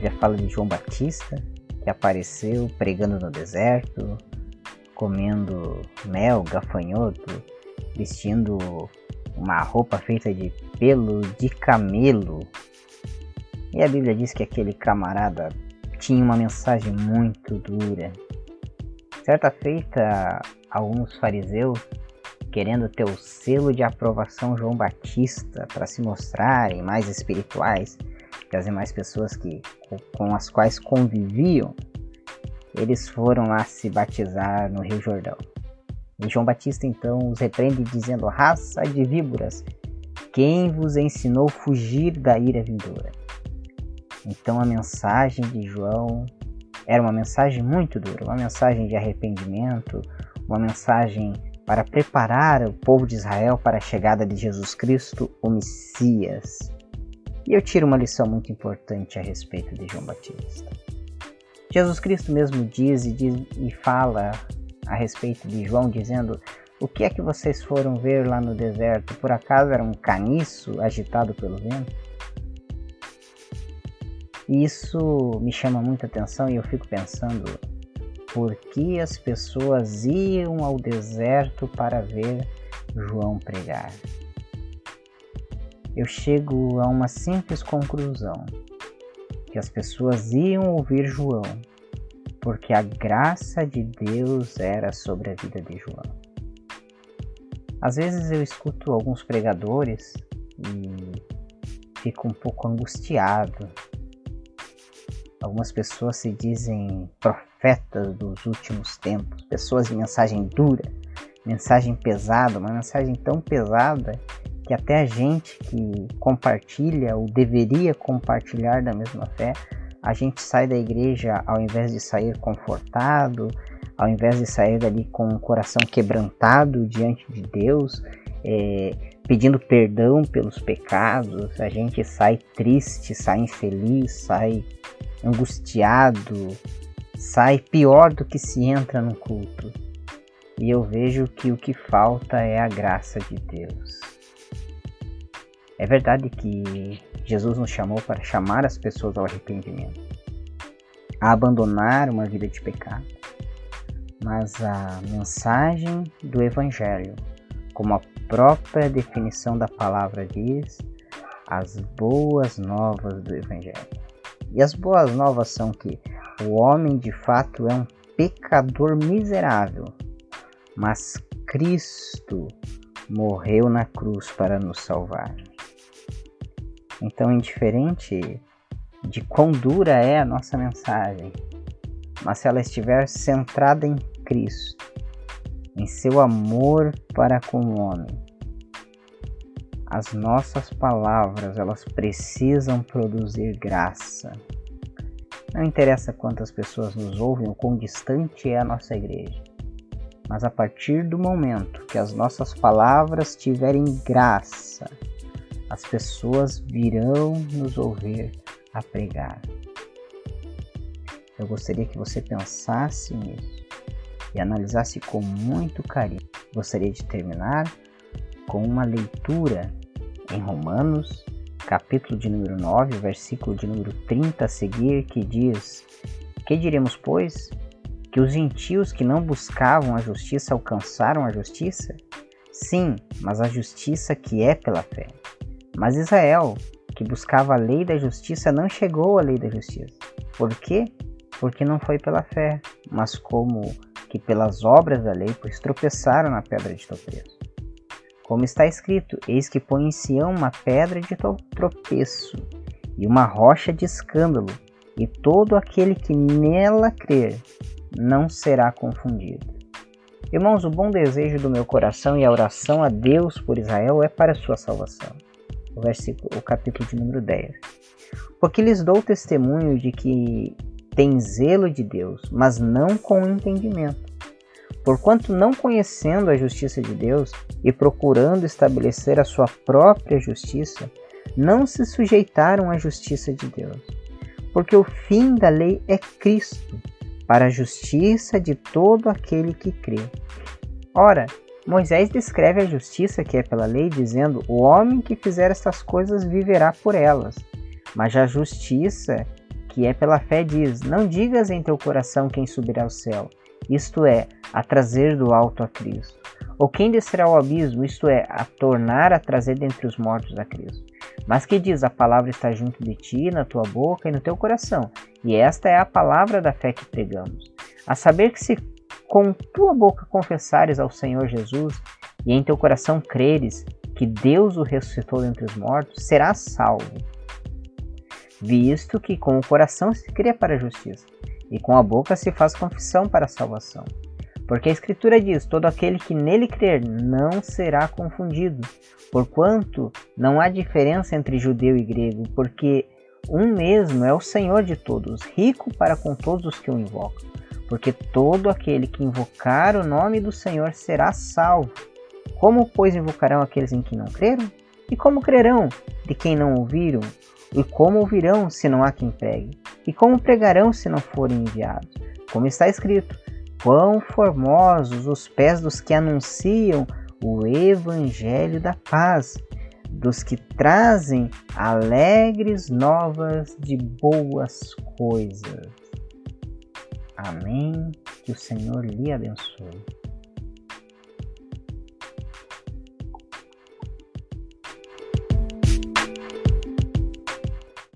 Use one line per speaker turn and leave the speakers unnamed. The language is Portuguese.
Bíblia fala de João Batista, que apareceu pregando no deserto, comendo mel, gafanhoto, vestindo uma roupa feita de pelo de camelo. E a Bíblia diz que aquele camarada tinha uma mensagem muito dura. Certa feita, alguns fariseus, querendo ter o selo de aprovação João Batista para se mostrarem mais espirituais que as demais pessoas que, com as quais conviviam, eles foram lá se batizar no Rio Jordão. E João Batista então os repreende dizendo: Raça de víboras, quem vos ensinou fugir da ira vindoura? Então a mensagem de João era uma mensagem muito dura, uma mensagem de arrependimento, uma mensagem para preparar o povo de Israel para a chegada de Jesus Cristo, o Messias. E eu tiro uma lição muito importante a respeito de João Batista. Jesus Cristo mesmo diz e, diz, e fala a respeito de João, dizendo: O que é que vocês foram ver lá no deserto? Por acaso era um caniço agitado pelo vento? E isso me chama muita atenção e eu fico pensando por que as pessoas iam ao deserto para ver João pregar. Eu chego a uma simples conclusão: que as pessoas iam ouvir João porque a graça de Deus era sobre a vida de João. Às vezes eu escuto alguns pregadores e fico um pouco angustiado. Algumas pessoas se dizem profetas dos últimos tempos, pessoas de mensagem dura, mensagem pesada, uma mensagem tão pesada que até a gente que compartilha ou deveria compartilhar da mesma fé a gente sai da igreja ao invés de sair confortado, ao invés de sair dali com o coração quebrantado diante de Deus, é, pedindo perdão pelos pecados, a gente sai triste, sai infeliz, sai angustiado, sai pior do que se entra no culto. E eu vejo que o que falta é a graça de Deus. É verdade que Jesus nos chamou para chamar as pessoas ao arrependimento, a abandonar uma vida de pecado. Mas a mensagem do Evangelho, como a própria definição da palavra diz, as boas novas do Evangelho. E as boas novas são que o homem de fato é um pecador miserável, mas Cristo morreu na cruz para nos salvar. Então, indiferente de quão dura é a nossa mensagem, mas se ela estiver centrada em Cristo, em seu amor para com o homem, as nossas palavras elas precisam produzir graça. Não interessa quantas pessoas nos ouvem ou quão distante é a nossa igreja, mas a partir do momento que as nossas palavras tiverem graça, as pessoas virão nos ouvir a pregar. Eu gostaria que você pensasse nisso e analisasse com muito carinho. Gostaria de terminar com uma leitura em Romanos, capítulo de número 9, versículo de número 30 a seguir, que diz: Que diremos, pois? Que os gentios que não buscavam a justiça alcançaram a justiça? Sim, mas a justiça que é pela fé. Mas Israel, que buscava a lei da justiça, não chegou à lei da justiça. Por quê? Porque não foi pela fé, mas como que pelas obras da lei, pois tropeçaram na pedra de tropeço. Como está escrito: Eis que põe em Sião uma pedra de tropeço e uma rocha de escândalo, e todo aquele que nela crer não será confundido. Irmãos, o bom desejo do meu coração e a oração a Deus por Israel é para sua salvação o, versículo, o capítulo de número 10. Porque lhes dou testemunho de que tem zelo de Deus, mas não com entendimento. Porquanto não conhecendo a justiça de Deus e procurando estabelecer a sua própria justiça, não se sujeitaram à justiça de Deus. Porque o fim da lei é Cristo, para a justiça de todo aquele que crê. Ora, Moisés descreve a justiça que é pela lei, dizendo: O homem que fizer estas coisas viverá por elas. Mas a justiça que é pela fé, diz: Não digas em teu coração quem subirá ao céu, isto é, a trazer do alto a Cristo. Ou quem descerá ao abismo, isto é, a tornar a trazer dentre os mortos a Cristo. Mas que diz: A palavra está junto de ti, na tua boca e no teu coração. E esta é a palavra da fé que pregamos. A saber que se com tua boca confessares ao Senhor Jesus e em teu coração creres que Deus o ressuscitou dentre os mortos, serás salvo. Visto que com o coração se crê para a justiça e com a boca se faz confissão para a salvação. Porque a Escritura diz: todo aquele que nele crer não será confundido, porquanto não há diferença entre judeu e grego, porque um mesmo é o Senhor de todos, rico para com todos os que o invocam. Porque todo aquele que invocar o nome do Senhor será salvo. Como, pois, invocarão aqueles em que não creram? E como crerão de quem não ouviram? E como ouvirão se não há quem pregue? E como pregarão se não forem enviados? Como está escrito: Quão formosos os pés dos que anunciam o evangelho da paz, dos que trazem alegres novas de boas coisas. Amém. Que o Senhor lhe abençoe.